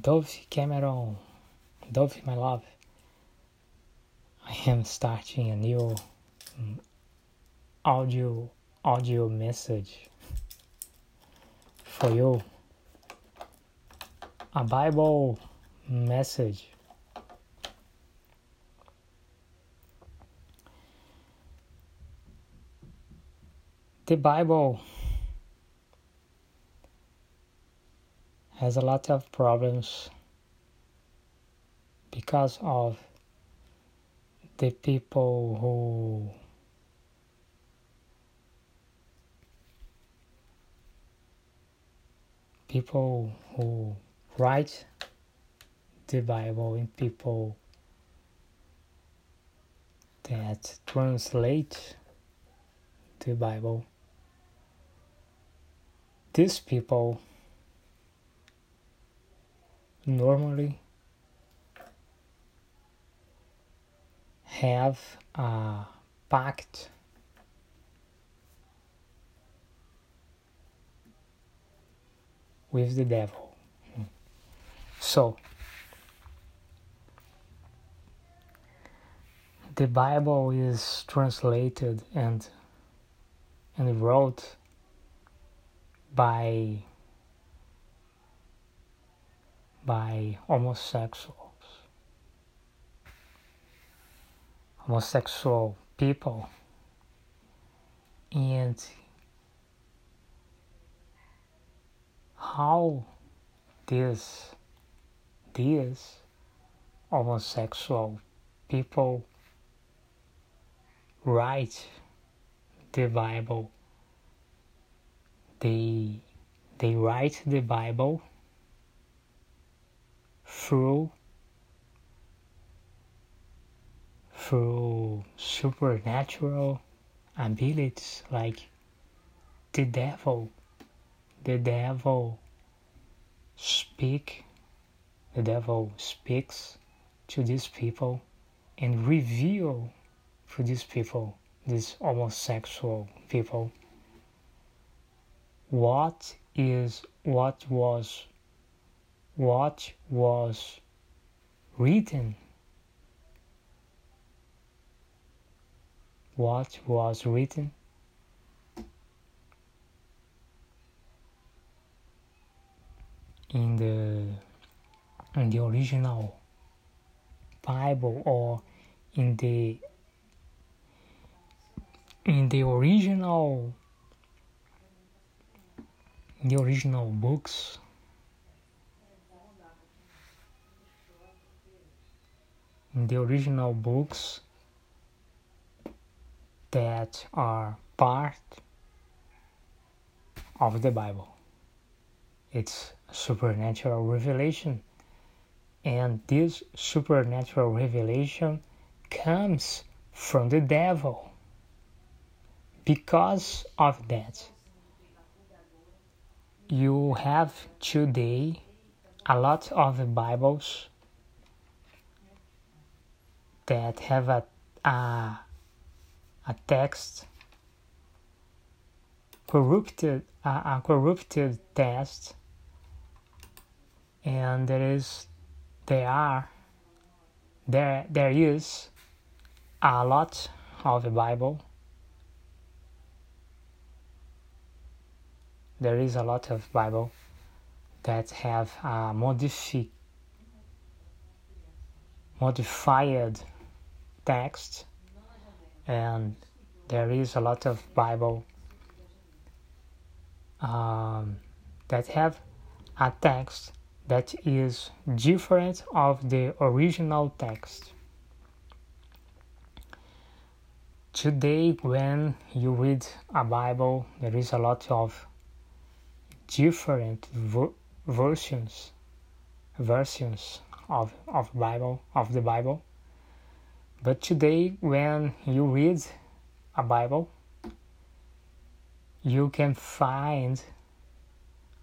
Dove Cameron, Dove, my love, I am starting a new um, audio audio message for you. A Bible message. The Bible has a lot of problems because of the people who people who write the Bible and people that translate the Bible. These people normally have a pact with the devil. So, the Bible is translated and and wrote by by homosexuals homosexual people and how this these homosexual people write the Bible. They they write the Bible through through supernatural abilities like the devil. The devil speak the devil speaks to these people and reveal to these people these homosexual people what is what was what was written. What was written. In the in the original Bible or in the in the original in the original books in the original books that are part of the Bible. It's supernatural revelation. And this supernatural revelation comes from the devil. Because of that, you have today a lot of the Bibles that have a, a, a text corrupted a, a corrupted text and there is there are there there is a lot of the bible. There is a lot of bible that have a modifi- modified text and there is a lot of bible um, that have a text that is different of the original text. Today, when you read a Bible, there is a lot of different ver- versions, versions of of Bible of the Bible. But today, when you read a Bible, you can find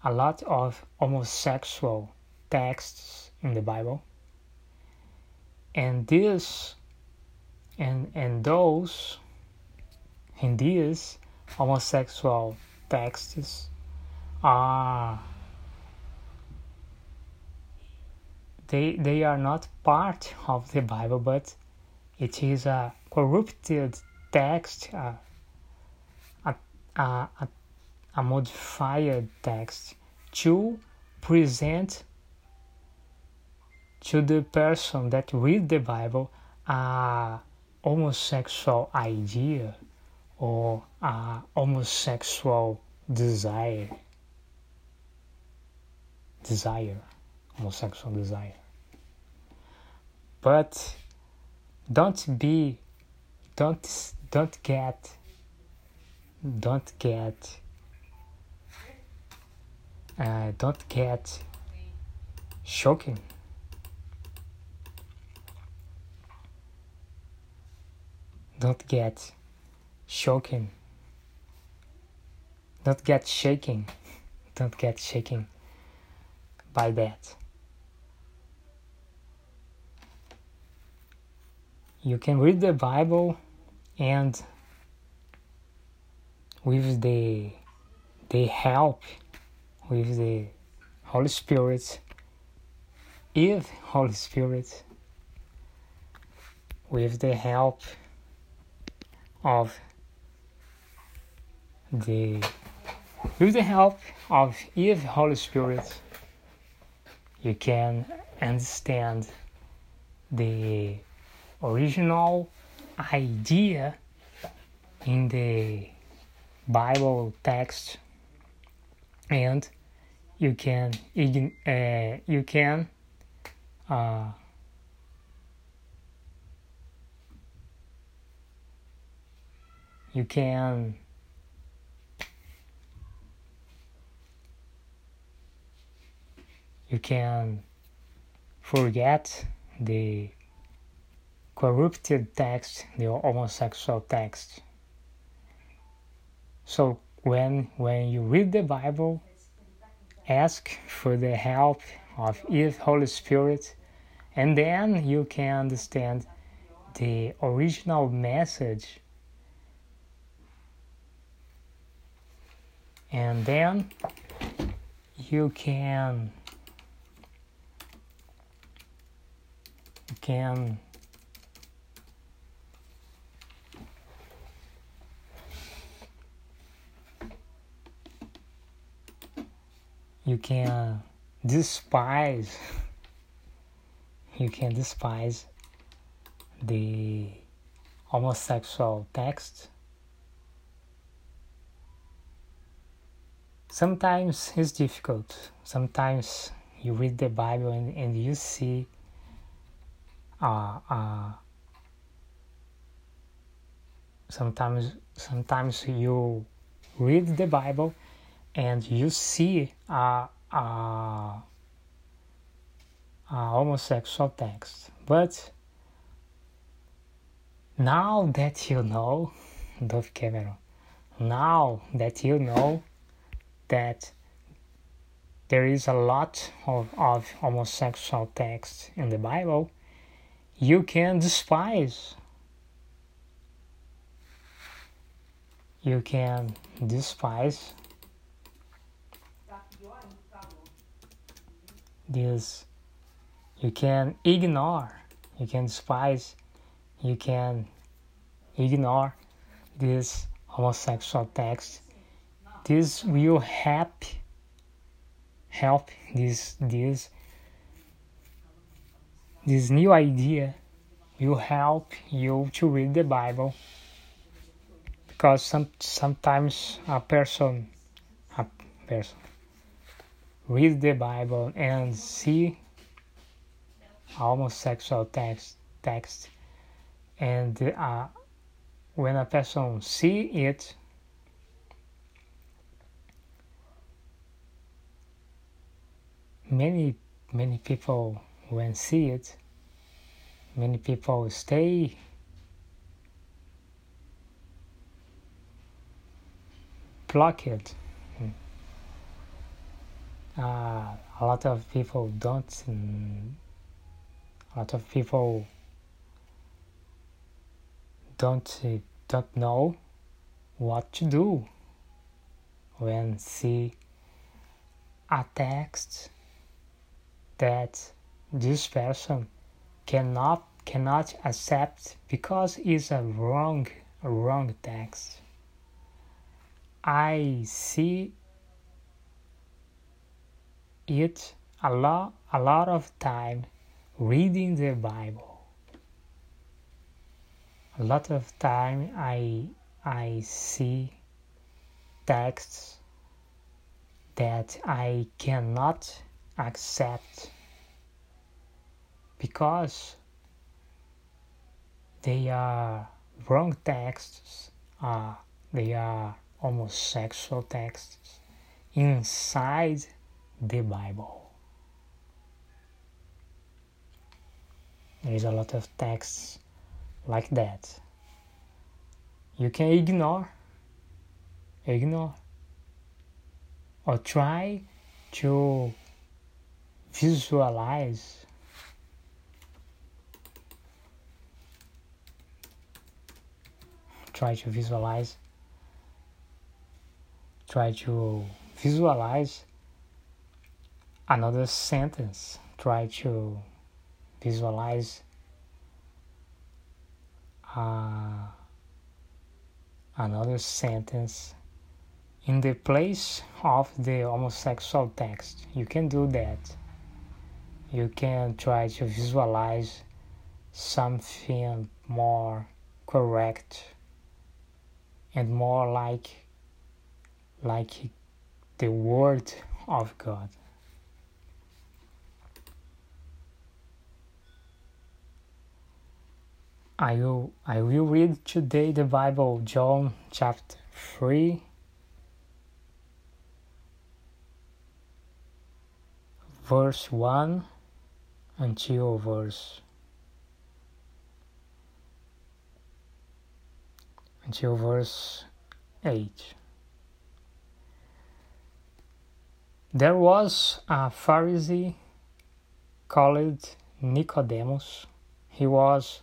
a lot of homosexual texts in the Bible. And this and and those in these homosexual texts are they they are not part of the Bible, but it is a corrupted text, a, a, a, a modified text to present to the person that read the Bible a homosexual idea or a homosexual desire. Desire. Homosexual desire. But don't be don't don't get don't get uh, don't get shocking. Don't get shocking. Don't get shaking. Don't get shaking. By that you can read the bible and with the the help with the holy spirit if holy spirit with the help of the with the help of if Holy Spirit you can understand the original idea in the Bible text. And you can uh, you can uh, you can you can forget the corrupted text, the homosexual text. So when when you read the Bible, ask for the help of His Holy Spirit, and then you can understand the original message and then you can you can you can despise you can despise the homosexual text sometimes it's difficult. Sometimes you read the Bible and, and you see uh, uh, sometimes sometimes you read the Bible and you see a, a, a homosexual text. But now that you know, Dove Cameron, now that you know that there is a lot of, of homosexual text in the Bible, you can despise. You can despise this. You can ignore. You can despise. You can ignore this homosexual text this will help help this this this new idea will help you to read the Bible because some sometimes a person a person read the Bible and see homosexual text text. And uh, when a person see it many many people when see it many people stay blocked uh, a lot of people don't a lot of people don't don't know what to do when see a text that this person cannot cannot accept because it's a wrong wrong text. I see it a lot a lot of time reading the Bible. A lot of time I I see texts that I cannot accept because they are wrong texts, uh, they are homosexual texts inside the Bible. There's a lot of texts like that. You can ignore, ignore, or try to visualize try to visualize try to visualize another sentence try to visualize uh, another sentence in the place of the homosexual text you can do that you can try to visualize something more correct and more like like the word of God. I will I will read today the Bible John chapter 3 verse 1 until verse until verse 8. There was a Pharisee called Nicodemus. He was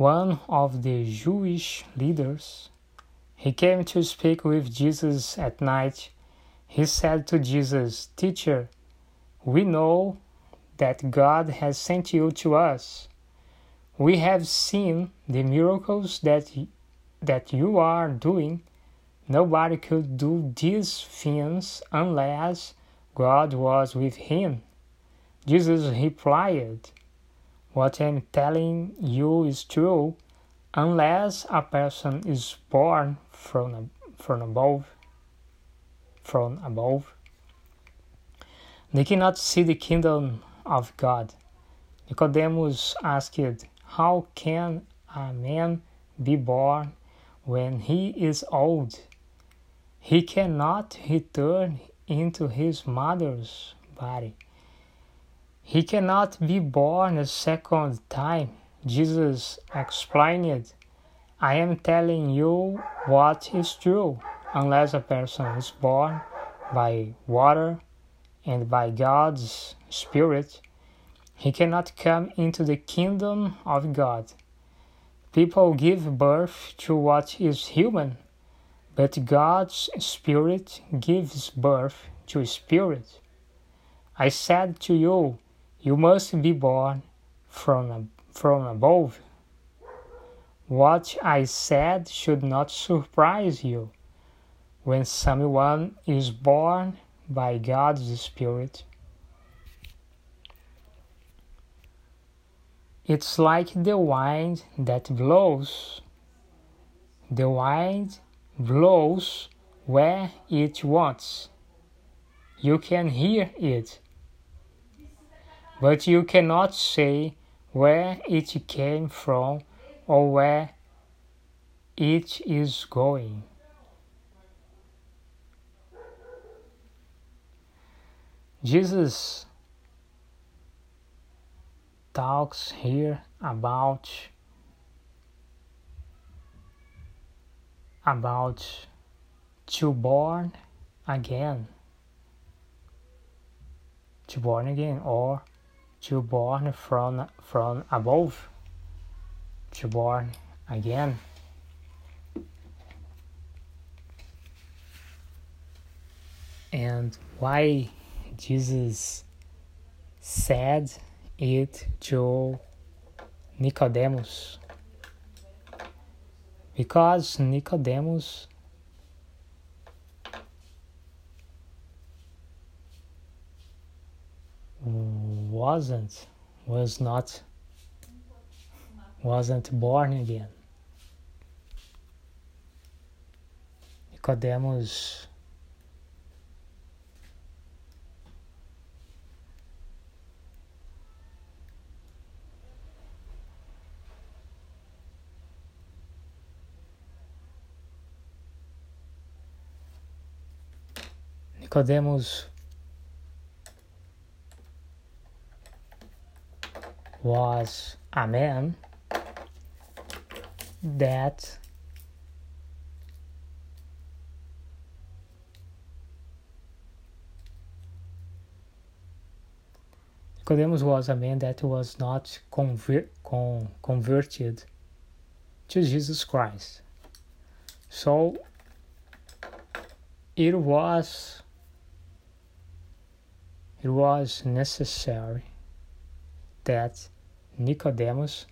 one of the Jewish leaders. He came to speak with Jesus at night. He said to Jesus, Teacher, we know that God has sent you to us we have seen the miracles that that you are doing. Nobody could do these things unless God was with him. Jesus replied, What I'm telling you is true, unless a person is born from, from above, from above, they cannot see the kingdom of God. Nicodemus asked, how can a man be born when he is old? He cannot return into his mother's body. He cannot be born a second time. Jesus explained, I am telling you what is true. Unless a person is born by water and by God's Spirit, he cannot come into the kingdom of God. People give birth to what is human, but God's Spirit gives birth to spirit. I said to you, you must be born from, from above. What I said should not surprise you. When someone is born by God's Spirit, It's like the wind that blows. The wind blows where it wants. You can hear it, but you cannot say where it came from or where it is going. Jesus talks here about about to born again to born again or to born from from above. To born again. And why jesus said it to Nicodemus? Because Nicodemus wasn't was not wasn't born again. Nicodemus Nicodemus was a man that Nicodemus was a man that was not conver- con- converted to Jesus Christ. So it was it was necessary that Nicodemus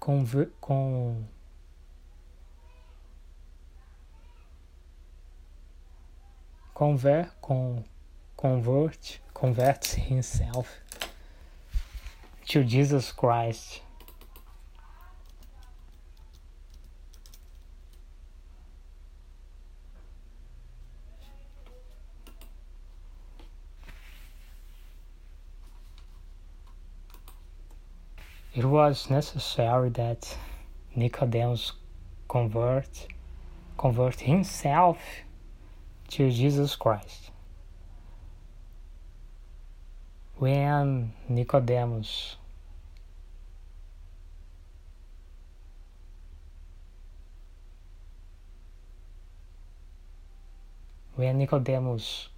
conver com convert com convert converts himself to Jesus Christ it was necessary that Nicodemus convert convert himself to Jesus Christ. When Nicodemus when Nicodemus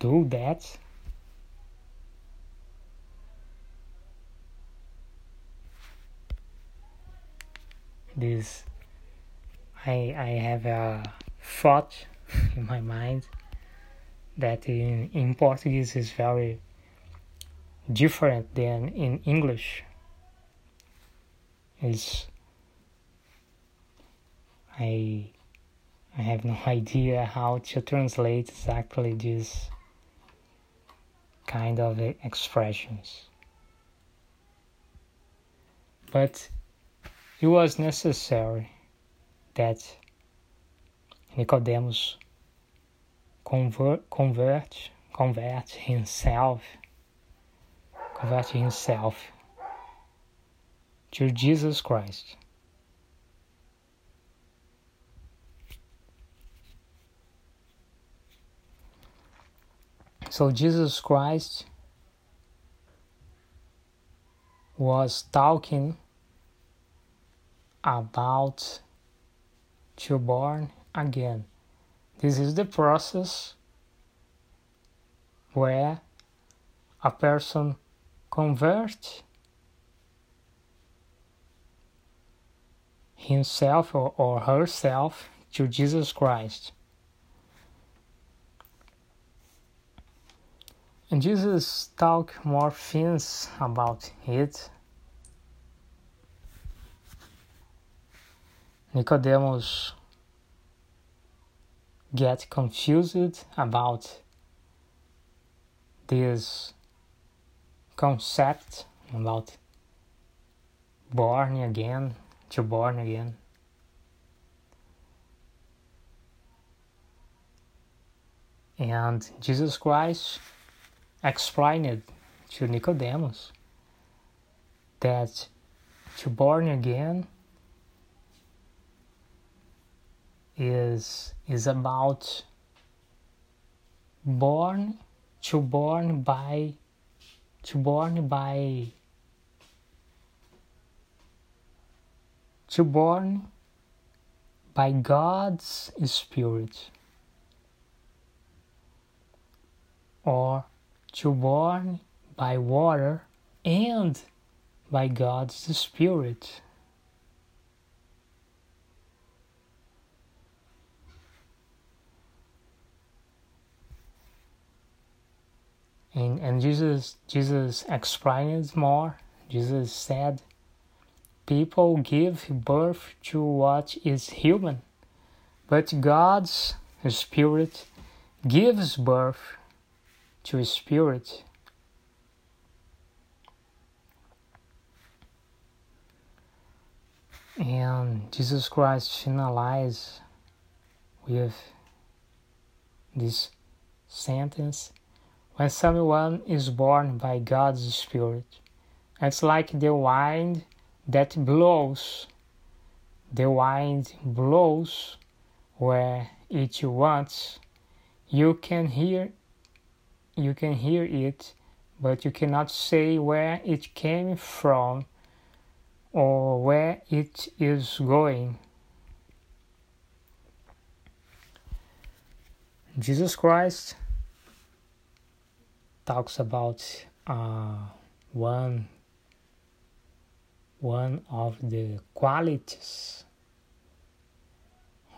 do that this I I have a thought in my mind that in, in Portuguese is very different than in English. Is I I have no idea how to translate exactly this kind of expressions. But it was necessary that Nicodemus convert, convert, convert himself, convert himself to Jesus Christ. So Jesus Christ was talking about to born again. This is the process where a person converts himself or, or herself to Jesus Christ. And Jesus talk more things about it Nicodemus get confused about this concept about born again to born again. And jesus christ explained to nicodemus that to born again is is about born to born by to born by to born by God's Spirit or to born by water and by God's Spirit. And, and Jesus Jesus explains more. Jesus said, People give birth to what is human, but God's Spirit gives birth to a spirit. And Jesus Christ finalized with this sentence when someone is born by God's Spirit. It's like the wind that blows. The wind blows where it wants. You can hear you can hear it, but you cannot say where it came from or where it is going. Jesus Christ talks about uh, one one of the qualities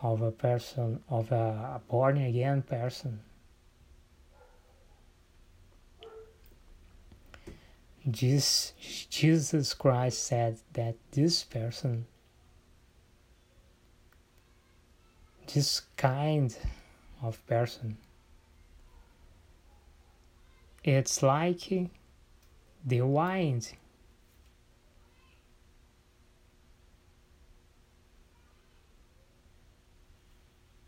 of a person of a born again person. Jesus, Jesus Christ said that this person this kind of person it's like the wind.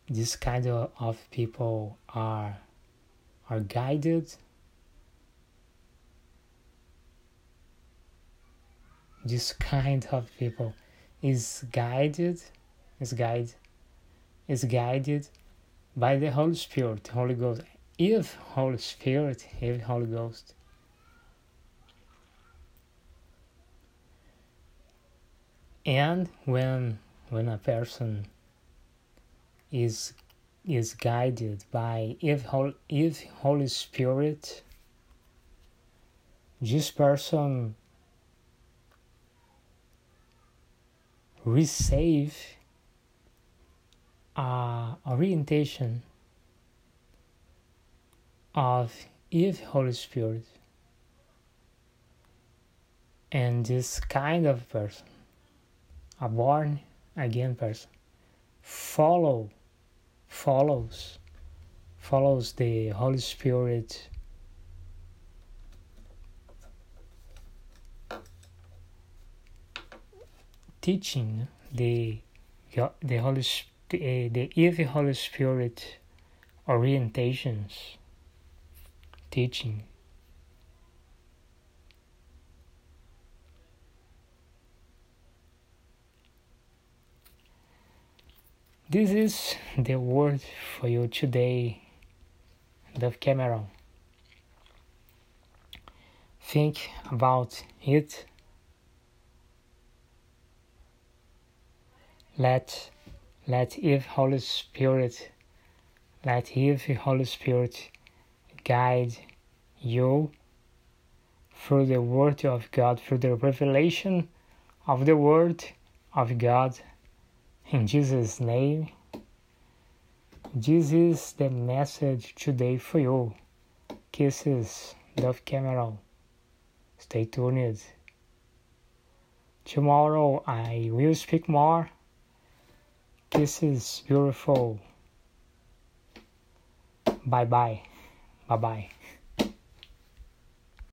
This kind of, people are are guided. This kind of people is guided, is guided, is guided by the Holy Spirit, Holy Ghost if Holy Spirit, if Holy Ghost. And when when a person is is guided by if Holy, if Holy Spirit, this person receive a orientation of Eve Holy Spirit. And this kind of person, a born again person, follow, follows, follows the Holy Spirit teaching the the Holy eh, the, the Eve Holy Spirit orientations teaching. This is the word for you today, Dove Cameron. Think about it. Let let if Holy Spirit let if Holy Spirit guide you through the Word of God, through the revelation of the Word of God. In Jesus' name, this is the message today for you. Kisses, Dove Cameron. Stay tuned. Tomorrow I will speak more. Kisses, beautiful. Bye bye. Bye bye.